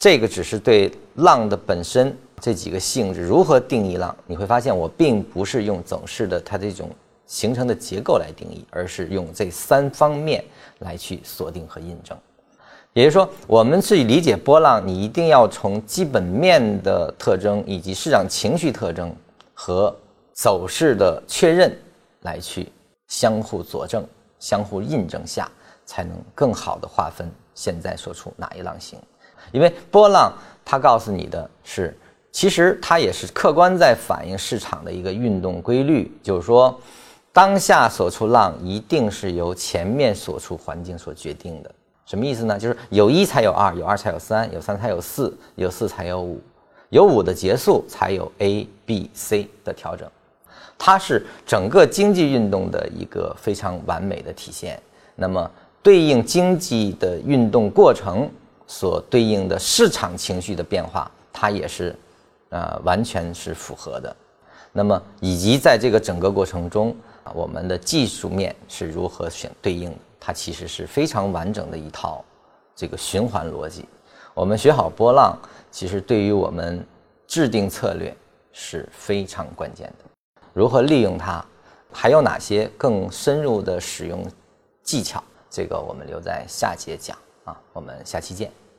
这个只是对浪的本身这几个性质如何定义浪，你会发现我并不是用走势的它这种形成的结构来定义，而是用这三方面来去锁定和印证。也就是说，我们去理解波浪，你一定要从基本面的特征以及市场情绪特征和走势的确认来去相互佐证、相互印证下，才能更好的划分现在说出哪一浪型。因为波浪它告诉你的是，其实它也是客观在反映市场的一个运动规律，就是说，当下所出浪一定是由前面所处环境所决定的。什么意思呢？就是有一才有二，有二才有三，有三才有四，有四才有五，有五的结束才有 A、B、C 的调整，它是整个经济运动的一个非常完美的体现。那么，对应经济的运动过程所对应的市场情绪的变化，它也是，呃，完全是符合的。那么，以及在这个整个过程中，我们的技术面是如何选对应的？它其实是非常完整的一套这个循环逻辑。我们学好波浪，其实对于我们制定策略是非常关键的。如何利用它，还有哪些更深入的使用技巧？这个我们留在下节讲啊。我们下期见。